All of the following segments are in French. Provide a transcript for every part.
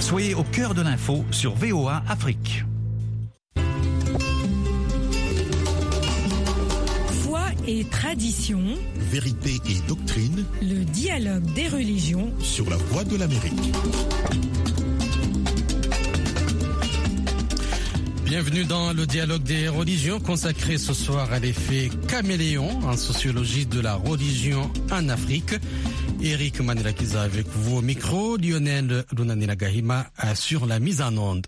Soyez au cœur de l'info sur VOA Afrique. Foi et tradition, Vérité et doctrine le dialogue des religions. sur la voie de l'Amérique. Bienvenue dans le dialogue des religions consacré ce soir à l'effet caméléon en sociologie de la religion en Afrique. Eric Manilakiza avec vous au micro, Lionel Lunanilagahima sur la mise en onde.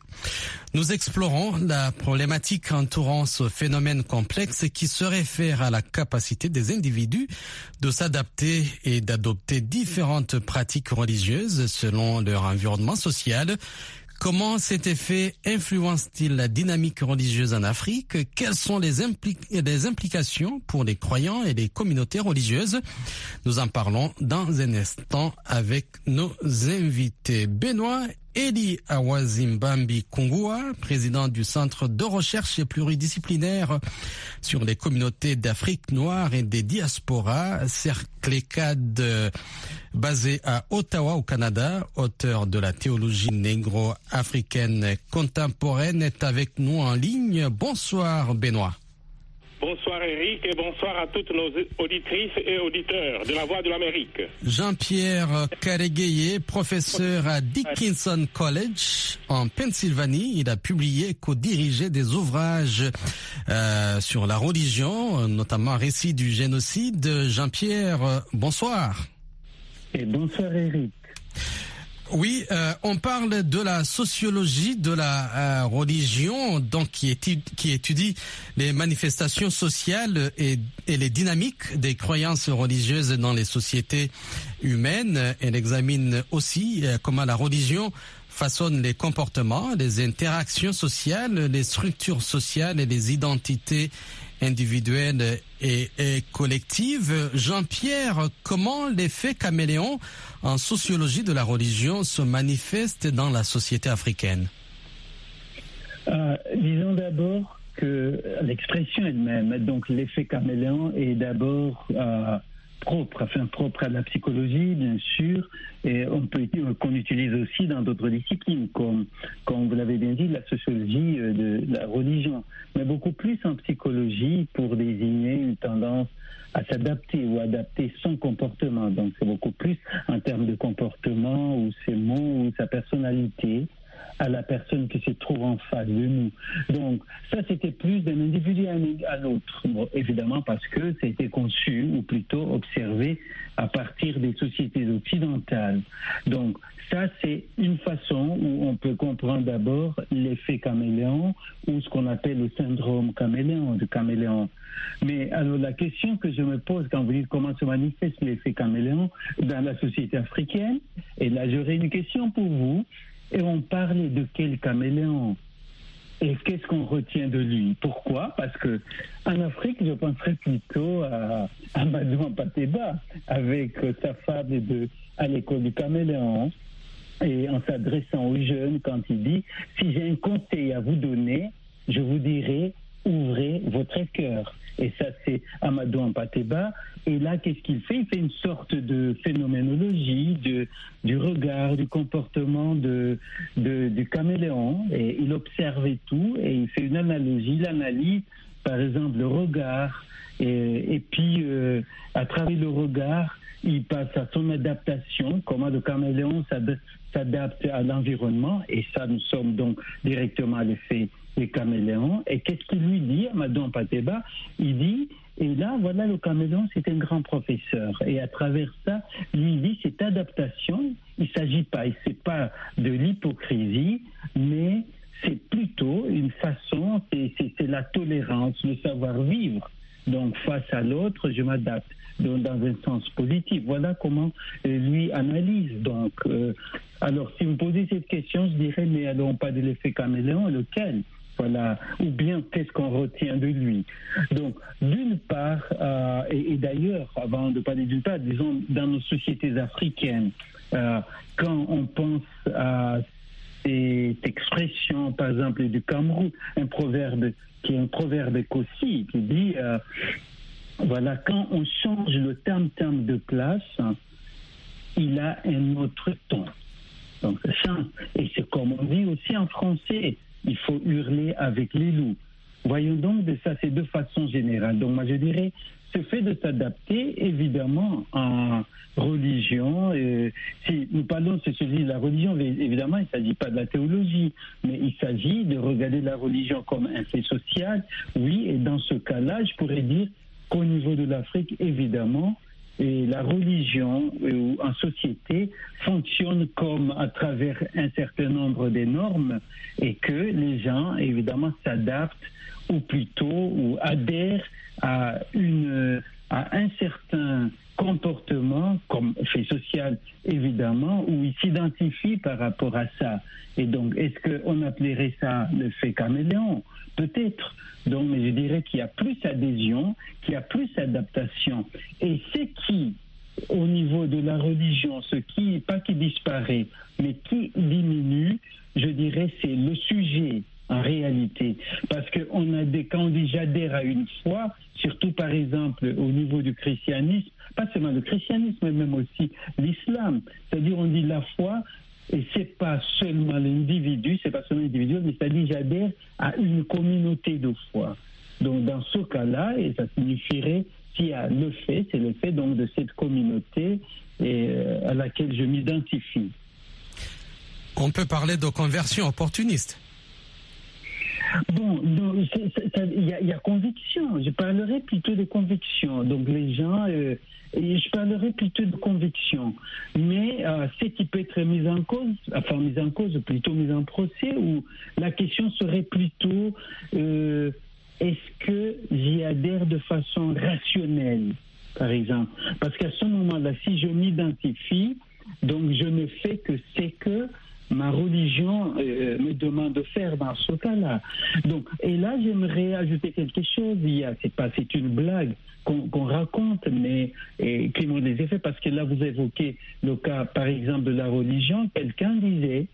Nous explorons la problématique entourant ce phénomène complexe qui se réfère à la capacité des individus de s'adapter et d'adopter différentes pratiques religieuses selon leur environnement social. Comment cet effet influence-t-il la dynamique religieuse en Afrique? Quelles sont les, impli- les implications pour les croyants et les communautés religieuses? Nous en parlons dans un instant avec nos invités. Benoît Eli Awazimbambi Kungua, président du Centre de recherche pluridisciplinaire sur les communautés d'Afrique noire et des diasporas, CERCLECAD, euh, basé à Ottawa au Canada, auteur de la théologie négro-africaine contemporaine, est avec nous en ligne. Bonsoir Benoît. Bonsoir Eric et bonsoir à toutes nos auditrices et auditeurs de la Voix de l'Amérique. Jean-Pierre Karegueye, professeur à Dickinson College en Pennsylvanie. Il a publié, co-dirigé des ouvrages euh, sur la religion, notamment Récit du génocide. Jean-Pierre, bonsoir. Et bonsoir Eric. Oui, euh, on parle de la sociologie de la euh, religion, donc qui étudie, les manifestations sociales et, et, les dynamiques des croyances religieuses dans les sociétés humaines. Elle examine aussi euh, comment la religion façonne les comportements, les interactions sociales, les structures sociales et les identités individuelles et, collectives. Jean-Pierre, comment l'effet caméléon en sociologie de la religion se manifeste dans la société africaine? Euh, Disons d'abord que l'expression elle-même, donc l'effet caméléon, est d'abord euh, propre, enfin propre à la psychologie, bien sûr, et on peut qu'on utilise aussi dans d'autres disciplines, comme, comme vous l'avez bien dit, la sociologie de la religion, mais beaucoup plus en psychologie pour désigner une tendance à s'adapter ou adapter son comportement. Donc c'est beaucoup plus en termes de comportement ou ses mots ou sa personnalité à la personne qui se trouve en face de nous. Donc, ça, c'était plus d'un individu à l'autre. Bon, évidemment, parce que c'était conçu, ou plutôt observé, à partir des sociétés occidentales. Donc, ça, c'est une façon où on peut comprendre d'abord l'effet caméléon, ou ce qu'on appelle le syndrome caméléon, de caméléon. Mais alors, la question que je me pose quand vous dites comment se manifeste l'effet caméléon dans la société africaine, et là, j'aurais une question pour vous. Et on parlait de quel caméléon et qu'est-ce qu'on retient de lui? Pourquoi? Parce que en Afrique, je penserais plutôt à Amadou Ampateba avec sa fable de à l'école du caméléon. Et en s'adressant aux jeunes quand il dit si j'ai un conseil à vous donner, je vous dirai ouvrez votre cœur. Et ça, c'est Amadou Ampateba. Et là, qu'est-ce qu'il fait? Il fait une sorte de phénoménologie de, du regard, du comportement de, du caméléon. Et il observe tout et il fait une analogie. Il analyse, par exemple, le regard. Et, et puis, euh, à travers le regard, il passe à son adaptation, comment le caméléon s'adapte à l'environnement. Et ça, nous sommes donc directement à l'effet des caméléons. Et qu'est-ce qu'il lui dit, Amadou Pateba? Il dit, et là, voilà, le caméléon, c'est un grand professeur. Et à travers ça, lui dit, cette adaptation, il ne s'agit pas, c'est pas de l'hypocrisie, mais c'est plutôt une façon, c'est la tolérance, le savoir-vivre. Donc, face à l'autre, je m'adapte dans, dans, un sens positif. Voilà comment euh, lui analyse. Donc, euh, alors, si vous posez cette question, je dirais, mais on parle de l'effet caméléon, lequel? Voilà, ou bien qu'est-ce qu'on retient de lui. Donc, d'une part, euh, et, d'ailleurs, avant de parler d'une part, disons, dans nos sociétés africaines, euh, quand on pense à cette expression, par exemple, du Cameroun, un proverbe qui est un proverbe écossais qui dit, euh, voilà, quand on change le terme-terme de place, il a un autre ton. Donc ça, et c'est comme on dit aussi en français, il faut hurler avec les loups. Voyons donc de ça, c'est de façon générale. Donc moi je dirais, ce fait de s'adapter, évidemment, en religion, euh, si nous parlons de celui de la religion, évidemment, il ne s'agit pas de la théologie, mais il s'agit de regarder la religion comme un fait social, oui, et dans ce cas-là, je pourrais dire qu'au niveau de l'Afrique, évidemment, et la religion euh, en société fonctionne comme à travers un certain nombre de normes et que les gens évidemment s'adaptent ou plutôt ou adhèrent à une à un certain comportement comme fait social évidemment où ils s'identifient par rapport à ça. Et donc est-ce qu'on appellerait ça le fait caméléon? Peut-être donc mais je dirais qu'il y a plus adhésion qu'il y a plus adaptation et ce qui au niveau de la religion ce qui pas qui disparaît mais qui diminue je dirais c'est le sujet en réalité. Parce qu'on a des, quand on dit j'adhère à une foi, surtout par exemple au niveau du christianisme, pas seulement le christianisme, mais même aussi l'islam. C'est-à-dire on dit la foi, et c'est pas seulement l'individu, c'est pas seulement l'individu, mais c'est-à-dire j'adhère à une communauté de foi. Donc dans ce cas-là, et ça signifierait s'il y a le fait, c'est le fait donc de cette communauté et, à laquelle je m'identifie. On peut parler de conversion opportuniste. Bon, il y, a conviction. Je parlerai plutôt de conviction. Donc les gens, euh, je parlerai plutôt de conviction. Mais euh, ce qui peut être mis en cause, enfin mis en cause, plutôt mis en procès, où la question serait plutôt euh, est-ce que j'y adhère de façon rationnelle, par exemple? Parce qu'à ce moment-là, si je m'identifie, donc je ne fais que c'est que ma religion euh, me demande de faire dans ce cas-là. Donc, et là, j'aimerais ajouter quelque chose. Il y a, c'est pas, c'est une blague qu'on, raconte, mais qui m'ont des effets parce que là, vous évoquez le cas, par exemple, de la religion. Quelqu'un disait,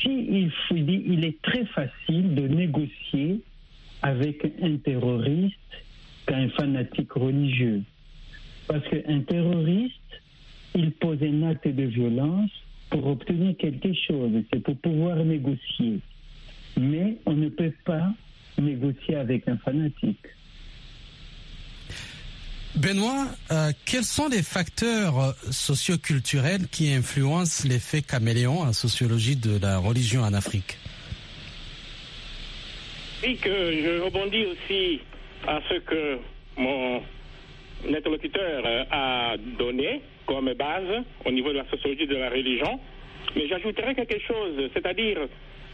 si il, faut, il est très facile de négocier avec un terroriste qu'un fanatique religieux, parce qu'un terroriste, il pose un acte de violence pour obtenir quelque chose, c'est pour pouvoir négocier. Mais on ne peut pas négocier avec un fanatique. Benoît, euh, quels sont les facteurs socioculturels qui influencent l'effet caméléon en sociologie de la religion en Afrique? Oui, que je rebondis aussi à ce que mon interlocuteur a donné comme base au niveau de la sociologie de la religion. Mais j'ajouterais quelque chose, c'est-à-dire,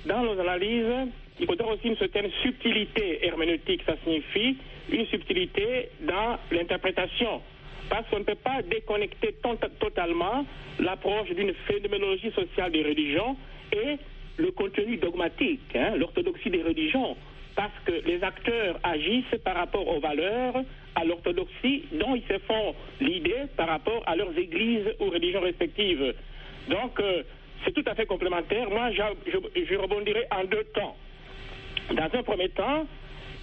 dans nos analyses, il faudra aussi une certaine subtilité herméneutique. Ça signifie une subtilité dans l'interprétation. Parce qu'on ne peut pas déconnecter totalement l'approche d'une phénoménologie sociale des religions et le contenu dogmatique, hein, l'orthodoxie des religions parce que les acteurs agissent par rapport aux valeurs, à l'orthodoxie dont ils se font l'idée par rapport à leurs églises ou religions respectives. Donc, euh, c'est tout à fait complémentaire. Moi, je, rebondirai en deux temps. Dans un premier temps,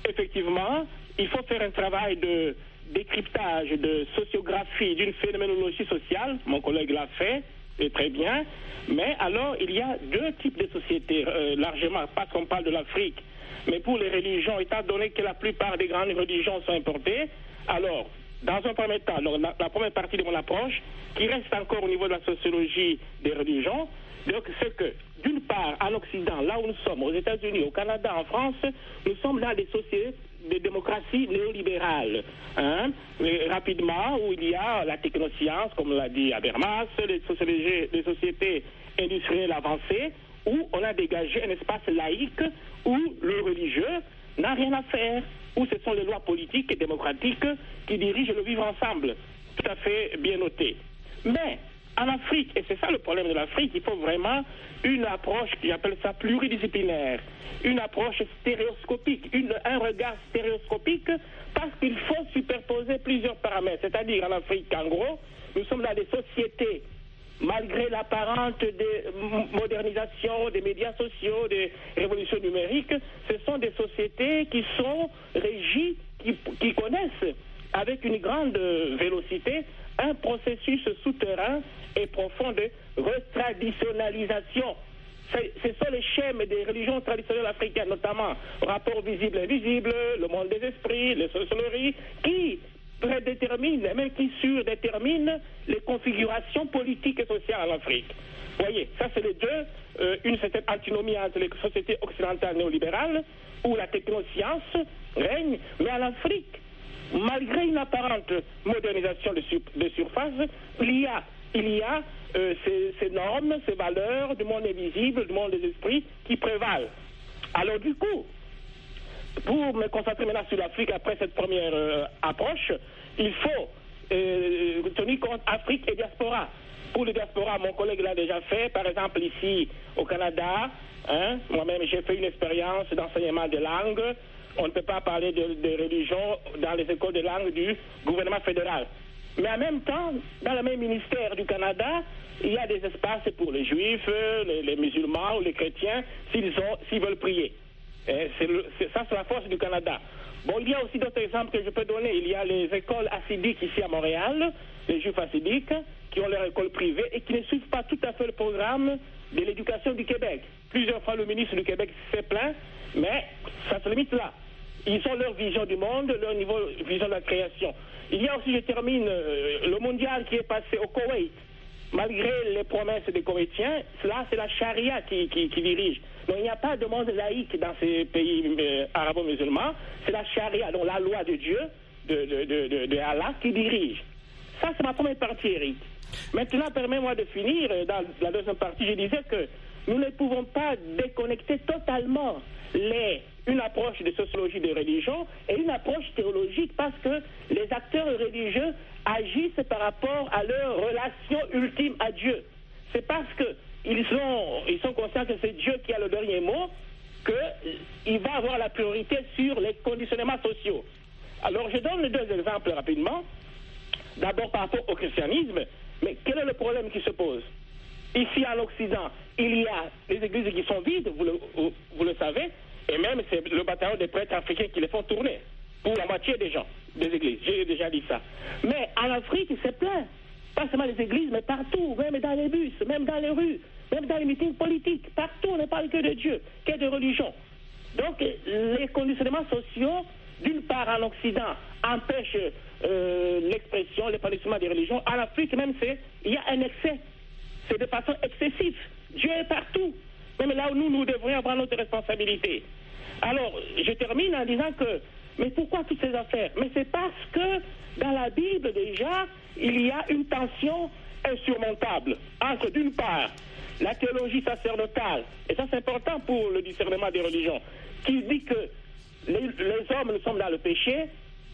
effectivement, il faut faire un travail de décryptage, de sociographie d'une phénoménologie sociale. Mon collègue l'a fait, et très bien. Mais alors, il y a deux types de sociétés, euh, largement, parce qu'on parle de l'Afrique mais pour les religions, étant donné que la plupart des grandes religions sont importées, alors, dans un premier temps, la, première partie de mon approche, qui reste encore au niveau de la sociologie des religions, donc c'est que, d'une part, en Occident, là où nous sommes, aux États-Unis, au Canada, en France, nous sommes dans des sociétés de démocratie néolibérale. Hein, rapidement, où il y a la technoscience, comme l'a dit Habermas, les, les sociétés industrielles avancées, où on a dégagé un espace laïque où le religieux n'a rien à faire, où ce sont les lois politiques et démocratiques qui dirigent le vivre ensemble. Tout à fait bien noté. Mais en Afrique, et c'est ça le problème de l'Afrique, il faut vraiment une approche qui appelle ça pluridisciplinaire, une approche stéréoscopique, un regard stéréoscopique, parce qu'il faut superposer plusieurs paramètres. C'est-à-dire en Afrique, en gros, nous sommes dans des sociétés malgré l'apparente modernisation des médias sociaux, des révolutions numériques, ce sont des sociétés qui sont régies, qui, connaissent avec une grande vélocité un processus souterrain et profond de retraditionnalisation. Ce sont les schèmes des religions traditionnelles africaines, notamment rapport visible-invisible, le monde des esprits, les sorcelleries, qui prédéterminent, même qui surdéterminent les configurations politiques et sociales en Afrique. Vous voyez, ça c'est les deux, euh, une certaine antinomie entre les sociétés occidentales néolibérales, où la technoscience règne, mais en Afrique, malgré une apparente modernisation de, surface, il y a, il y a euh, ces, normes, ces valeurs du monde invisible, du monde des esprits qui prévalent. Alors du coup, pour me concentrer maintenant sur l'Afrique après cette première euh, approche, il faut euh, tenir compte Afrique et diaspora. Pour le diaspora, mon collègue l'a déjà fait, par exemple ici au Canada, hein, moi-même j'ai fait une expérience d'enseignement de langue. On ne peut pas parler de, religion dans les écoles de langue du gouvernement fédéral. Mais en même temps, dans le même ministère du Canada, il y a des espaces pour les juifs, les, les musulmans ou les chrétiens, s'ils veulent prier. C'est ça, c'est la force du Canada. Bon, il y a aussi d'autres exemples que je peux donner. Il y a les écoles assidiques ici à Montréal, les juifs assidiques, qui ont leur école privée et qui ne suivent pas tout à fait le programme de l'éducation du Québec. Plusieurs fois, le ministre du Québec s'est plaint, mais ça se limite là. Ils ont leur vision du monde, leur niveau, vision de la création. Il y a aussi, je termine, euh, le mondial qui est passé au Koweït. Malgré les promesses des Koweïtiens, là, c'est la charia qui, dirige. Donc, il n'y a pas de monde laïque dans ces pays euh, arabo-musulmans. C'est la charia, donc la loi de Dieu, de, de Allah, qui dirige. Ça, c'est ma première partie, Eric. Maintenant, permets-moi de finir. euh, Dans la deuxième partie, je disais que nous ne pouvons pas déconnecter totalement une approche de sociologie de religion et une approche théologique parce que les acteurs religieux agissent par rapport à leur relation ultime à Dieu. C'est parce qu'ils ils sont conscients que c'est Dieu qui a le dernier mot qu'il va avoir la priorité sur les conditionnements sociaux. Alors, je donne deux exemples rapidement. D'abord par rapport au christianisme, mais quel est le problème qui se pose? Ici en Occident, il y a les églises qui sont vides, vous le, vous, vous le savez, et même c'est le bataillon des prêtres africains qui les font tourner, pour la moitié des gens, des églises. J'ai déjà dit ça. Mais en Afrique, c'est plein. Pas seulement les églises, mais partout, même dans les bus, même dans les rues, même dans les meetings politiques. Partout, on ne parle que de Dieu, que de religion. Donc, les conditionnements sociaux, d'une part en Occident, empêchent euh, l'expression, l'épanouissement des religions. En Afrique, même, il y a un excès. C'est de façon excessive. Dieu est partout. Même là où nous, nous devrions avoir notre responsabilité. Alors, je termine en disant que, mais pourquoi toutes ces affaires? Mais c'est parce que dans la Bible, déjà, il y a une tension insurmontable entre, d'une part, la théologie sacerdotale, et ça c'est important pour le discernement des religions, qui dit que les, les hommes, nous sommes dans le péché,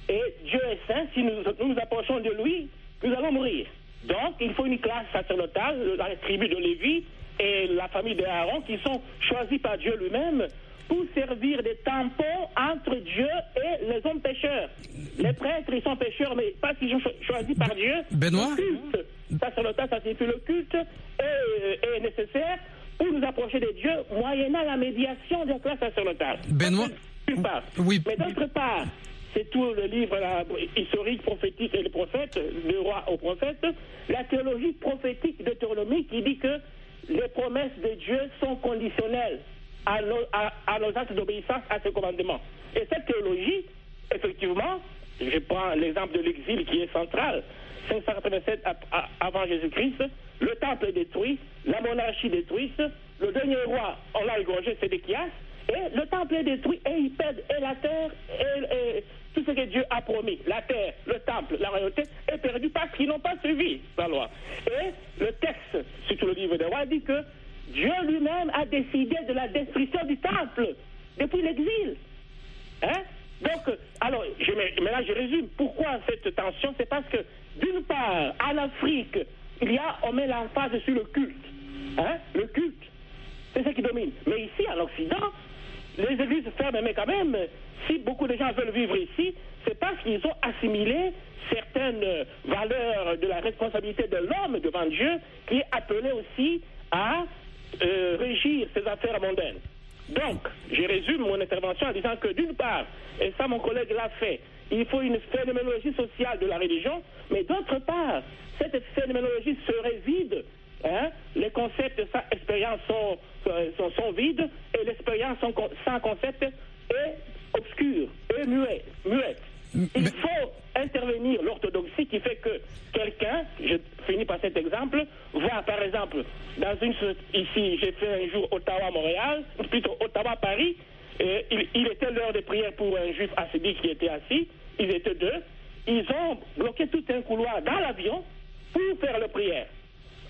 et Dieu est saint, si nous nous, nous approchons de lui, nous allons mourir. Donc, il faut une classe sacerdotale, la tribu de Lévi et la famille d'Aaron, qui sont choisis par Dieu lui-même pour servir des tampons entre Dieu et les hommes pécheurs. Les prêtres, ils sont pécheurs, mais parce qu'ils sont cho- choisis par Dieu. Benoît? Le culte sacerdotal, ça signifie le culte est, est nécessaire pour nous approcher de Dieu, moyennant la médiation de la classe sacerdotale. Benoît? Oui. Mais d'autre part, c'est tout le livre là, historique, prophétique et les prophètes, de roi aux prophètes, la théologie prophétique de Deutéronomie qui dit que les promesses de Dieu sont conditionnelles à nos, à, à nos actes d'obéissance à ses commandements. Et cette théologie, effectivement, je prends l'exemple de l'exil qui est central, 587 a- a- avant Jésus-Christ, le temple est détruit, la monarchie détruite, le dernier roi, on l'a égorgé, Sédéchias, et le temple est détruit et ils perdent et la terre et, tout ce que Dieu a promis. La terre, le temple, la royauté est perdu parce qu'ils n'ont pas suivi la loi. Et le texte, surtout le livre des rois, dit que Dieu lui-même a décidé de la destruction du temple depuis l'exil. Hein? Donc, alors, je, maintenant je résume. Pourquoi cette tension? C'est parce que, d'une part, en Afrique, il y a, on met l'emphase sur le culte. Hein? Le culte. C'est ce qui domine. Mais ici, en Occident, les églises ferment, mais quand même, si beaucoup de gens veulent vivre ici, c'est parce qu'ils ont assimilé certaines euh, valeurs de la responsabilité de l'homme devant Dieu, qui est appelé aussi à euh, régir ses affaires mondaines. Donc, je résume mon intervention en disant que d'une part, et ça mon collègue l'a fait, il faut une phénoménologie sociale de la religion, mais d'autre part, cette phénoménologie serait vide hein, les concepts sans expérience sont, sont, sont vides et l'expérience sans con- sans concept est obscure et muette. muette. Il faut intervenir l'orthodoxie qui fait que quelqu'un, je finis par cet exemple, voit par exemple, dans une ici, j'ai fait un jour Ottawa-Montréal, plutôt Ottawa-Paris, et il, il était l'heure de prière pour un juif assidique qui était assis, ils étaient deux, ils ont bloqué tout un couloir dans l'avion pour faire la prière.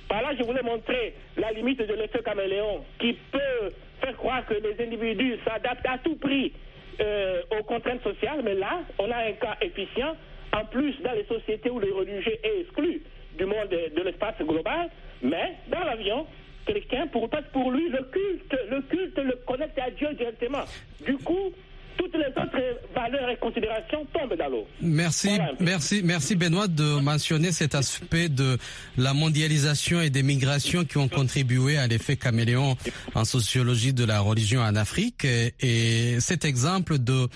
Par là, je voulais montrer la limite de l'effet caméléon qui peut faire croire que les individus s'adaptent à tout prix euh, aux contraintes sociales, mais là, on a un cas efficient. En plus, dans les sociétés où le religieux est exclu du monde de, l'espace global, mais dans l'avion, quelqu'un, pour, pour lui, le culte, le culte le connecte à Dieu directement. Du coup, toutes les autres valeurs et considérations tombent dans l'eau. Merci, Voilà merci, merci Benoît de mentionner cet aspect de la mondialisation et des migrations qui ont contribué à l'effet caméléon en sociologie de la religion en Afrique. Et, et cet exemple de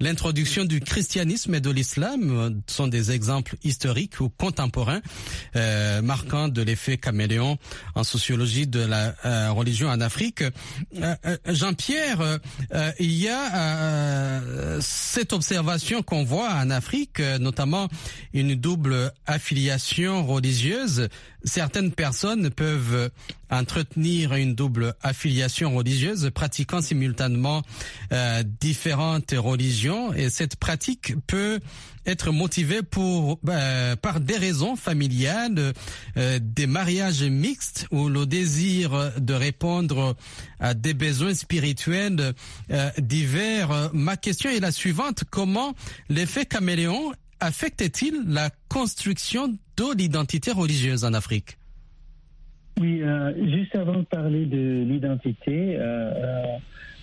l'introduction du christianisme et de l'islam sont des exemples historiques ou contemporains euh, marquants de l'effet caméléon en sociologie de la euh, religion en Afrique. Euh, euh, Jean-Pierre, il y a euh, cette observation qu'on voit en Afrique, euh, notamment une double affiliation religieuse. Certaines personnes peuvent entretenir une double affiliation religieuse, pratiquant simultanément euh, différentes religions, et cette pratique peut être motivée pour euh, par des raisons familiales, euh, des mariages mixtes ou le désir de répondre à des besoins spirituels euh, divers. Ma question est la suivante comment l'effet caméléon affecte-t-il la construction de l'identité religieuse en Afrique. Oui, euh, juste avant de parler de l'identité, euh,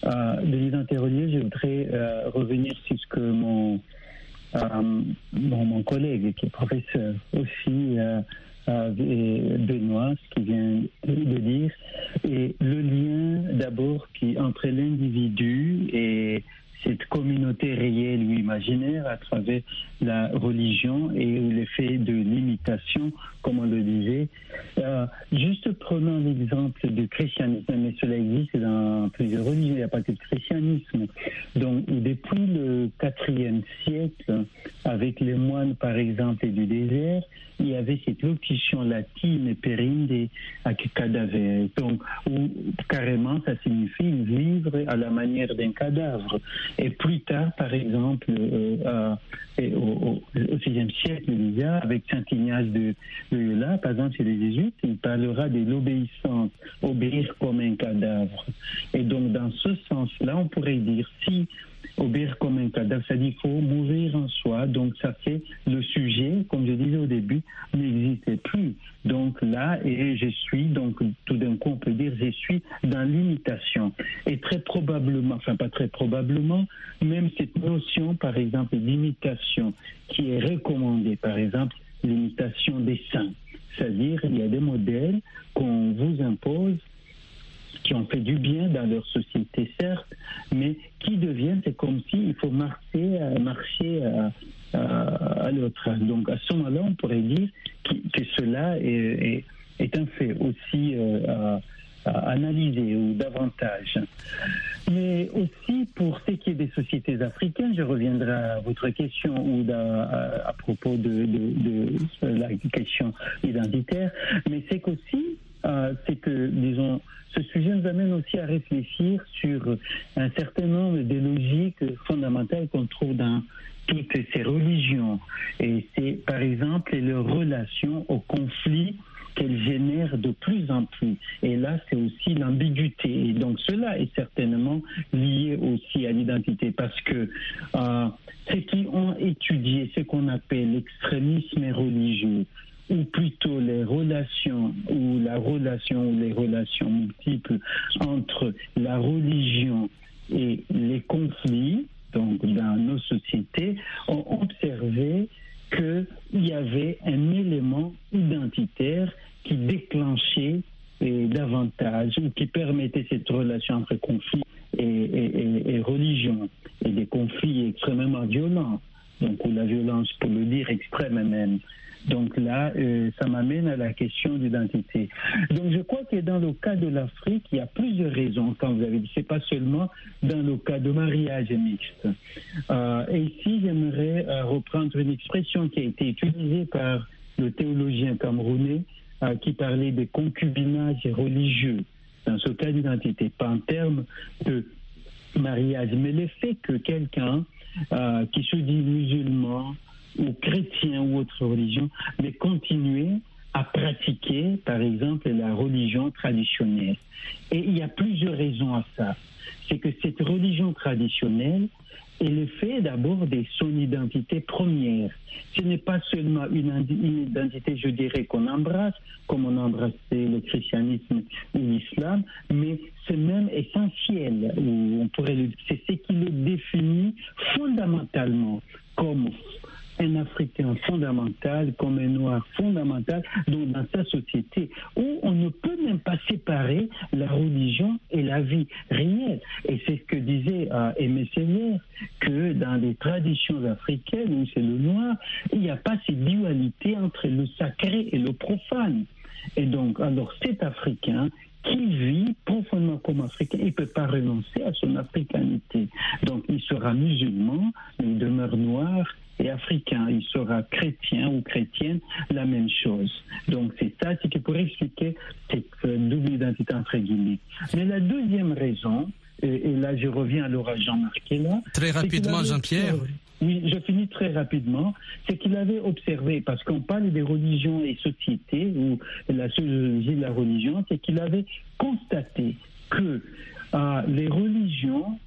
euh, de l'identité religieuse, je voudrais revenir sur ce que mon, mon, collègue, qui est professeur aussi, Benoît, ce qu'il vient de dire, et le lien d'abord qui entre l'individu et cette communauté réelle ou imaginaire à travers la religion et l'effet de l'imitation, comme on le disait. Euh, juste prenons l'exemple du christianisme, mais cela existe dans plusieurs religions, il n'y a pas que le christianisme. Donc, depuis le IVe siècle, avec les moines, par exemple, du désert, il y avait cette locution latine, perinde cadaver, donc, où carrément ça signifie vivre à la manière d'un cadavre. Et plus tard, par exemple, euh, euh, et au, VIe siècle déjà, avec Saint Ignace de Loyola, par exemple, chez les Jésuites, il parlera de l'obéissance, obéir comme un cadavre. Et donc, dans ce sens-là, on pourrait dire si obéir comme un cadavre, c'est-à-dire qu'il faut mourir en soi. Donc, ça fait le sujet, comme je disais au début, n'existait plus. Donc là, et je suis, donc tout d'un coup, on peut dire, je suis dans l'imitation. Et très probablement, enfin pas très probablement, même cette notion, par exemple, d'imitation, qui est recommandée, par exemple, l'imitation des saints. C'est-à-dire, il y a des modèles qu'on vous impose qui ont fait du bien dans leur société, certes, mais qui deviennent, c'est comme s'il faut marcher, marcher à, à, à l'autre. Donc à ce moment-là, on pourrait dire que, que cela est, est, est, un fait aussi euh, à, à, analyser Mais aussi pour ce qui est des sociétés africaines, je reviendrai à votre question ou à, propos de, de, la question identitaire, mais c'est qu'aussi, euh, c'est que, disons, ce sujet nous amène aussi à réfléchir sur un certain nombre de logiques fondamentales qu'on trouve dans toutes ces religions. Et c'est, par exemple, les relations au conflit qu'elles génèrent de plus en plus. Et là, c'est aussi l'ambiguïté. Et donc, cela est certainement lié aussi à l'identité parce que euh, ceux qui ont étudié ce qu'on appelle l'extrémisme religieux, ou plutôt les relations ou la relation ou les relations multiples entre la religion et les conflits, donc dans nos sociétés, ont observé qu'il y avait un élément identitaire qui déclenchait et davantage, ou qui permettait cette relation entre conflit et, et, et, et religion, et des conflits extrêmement violents donc ou la violence, pour le dire extrême même. Donc là, euh, ça m'amène à la question d'identité. Donc je crois que dans le cas de l'Afrique, il y a plusieurs raisons, comme vous avez dit. C'est pas seulement dans le cas de mariage mixte. Euh, et ici, j'aimerais euh, reprendre une expression qui a été utilisée par le théologien camerounais euh, qui parlait des concubinages religieux. Dans ce cas d'identité, pas en termes de mariage, mais le fait que quelqu'un euh, qui se dit musulman, ou chrétien ou autre religion, mais continuer à pratiquer, par exemple, la religion traditionnelle. Et il y a plusieurs raisons à ça. C'est que cette religion traditionnelle est le fait d'abord de son identité première. Ce n'est pas seulement une, une identité, je dirais, qu'on embrasse, comme on embrassait le christianisme ou l'islam, mais c'est même essentiel, ou on pourrait le c'est ce qui le définit fondamentalement comme un Africain fondamental comme un Noir fondamental dans sa société, où on ne peut même pas séparer la religion et la vie réelle. Et c'est ce que disait euh, Aimé Seigneur, que dans les traditions africaines, où c'est le noir, il n'y a pas cette dualité entre le sacré et le profane. Et donc, alors cet Africain qui vit profondément comme Africain, il ne peut pas renoncer à son africanité. Donc, il sera musulman, mais il demeure noir et africain. Il sera chrétien ou chrétienne, la même chose. Donc, c'est ça, c'est qui pourrait expliquer cette euh, double identité entre guillemets. Mais la deuxième raison, et, et là, je reviens à l'orage Jean-Marc là. Très rapidement, Jean-Pierre. Oui, je finis très rapidement. C'est qu'il avait observé, parce qu'on parle des religions et sociétés, ou la sociologie de la religion, c'est qu'il avait constaté que euh, les religions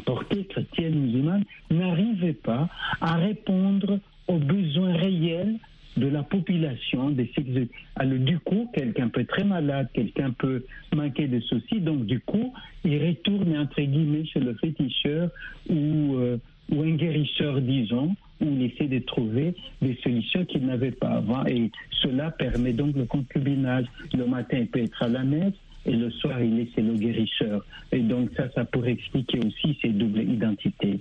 portées chrétiennes, musulmanes, n'arrivaient pas à répondre aux besoins réels de la population, des sexes. Alors, du coup, quelqu'un peut être très malade, quelqu'un peut manquer de ceci, donc du coup, il retourne entre guillemets chez le féticheur ou, euh, ou un guérisseur, disons, où il essaie de trouver des solutions qu'il n'avait pas avant. Et cela permet donc le concubinage. Le matin, il peut être à la messe. Et le soir, il est chez le guérisseur. Et donc ça, ça pourrait expliquer aussi ces doubles identités.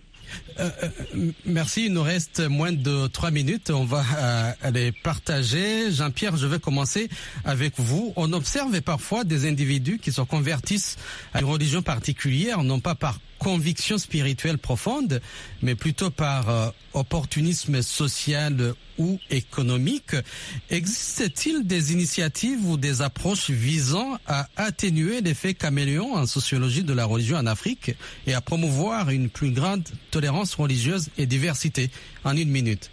Euh, euh, merci, il nous reste moins de trois minutes. On va euh, les partager. Jean-Pierre, je vais commencer avec vous. On observe parfois des individus qui se convertissent à une religion particulière, non pas par conviction spirituelle profonde, mais plutôt par euh, opportunisme social ou économique. Existe-t-il des initiatives ou des approches visant à atténuer l'effet caméléon en sociologie de la religion en Afrique et à promouvoir une plus grande tolérance religieuse et diversité? En une minute.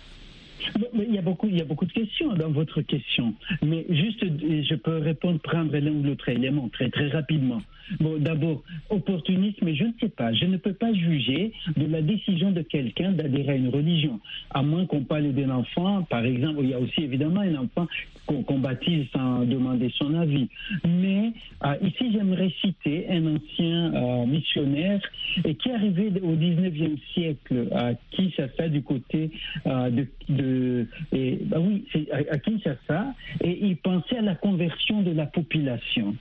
Il y, a beaucoup, il y a beaucoup de questions dans votre question, mais juste, je peux répondre, prendre l'un ou l'autre élément très, très rapidement. Bon, d'abord, opportunisme, je ne sais pas. Je ne peux pas juger de la décision de quelqu'un d'adhérer à une religion, à moins qu'on parle d'un enfant, par exemple. Il y a aussi évidemment un enfant qu'on qu'on baptise sans demander son avis. Mais euh, ici, j'aimerais citer un ancien euh, missionnaire et qui est arrivé au 19e siècle à Kinshasa, du côté euh, de, de et, bah oui, à, à Kinshasa, et il pensait à la conversion de la population.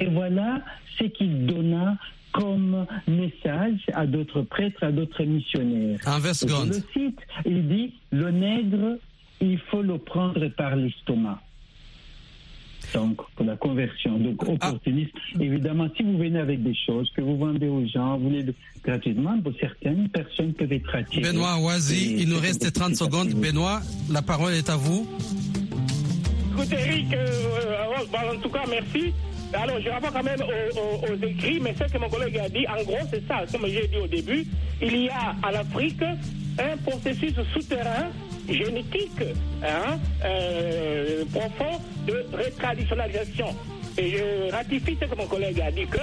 Et voilà ce qu'il donna comme message à d'autres prêtres, à d'autres missionnaires. En 20 Et je secondes. le cite, il dit, le nègre, il faut le prendre par l'estomac. Donc, pour la conversion. Donc, Ah. opportuniste. Évidemment, si vous venez avec des choses que vous vendez aux gens, vous les gratuitement, pour certaines personnes peuvent être attirées. Benoît Oazi, Et il nous reste beaucoup 30 plus secondes. Benoît, la parole est à vous. Écoute, Eric, euh, euh, bon, en tout cas, merci. Alors, je rapporte quand même aux, écrits, mais ce que mon collègue a dit, en gros, c'est ça, comme j'ai dit au début, il y a en Afrique un processus souterrain génétique hein, euh, profond de retraditionnalisation. Et je ratifie ce que mon collègue a dit, que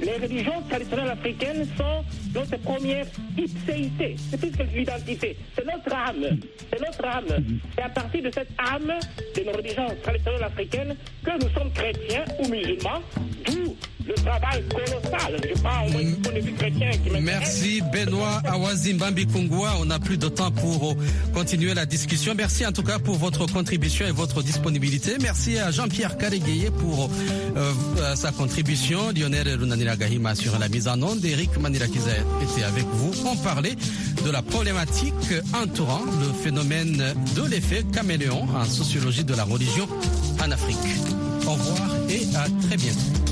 les religions traditionnelles africaines sont notre première ipséité. C'est plus que l'identité. C'est notre âme. C'est notre âme. C'est à partir de cette âme de nos religions traditionnelles africaines que nous sommes chrétiens ou musulmans, d'où le travail colossal. Point de vue chrétien. Merci Benoît Awazimbambi Kungwa. On n'a plus de temps pour continuer la discussion. Merci en tout cas pour votre contribution et votre disponibilité. Merci à Jean-Pierre Karegueye pour euh, sa contribution. Lionel Runanira Gahima sur la mise en onde. Eric Manirakiza était avec vous. On parlait de la problématique entourant le phénomène de l'effet caméléon en sociologie de la religion en Afrique. Au revoir et à très bientôt.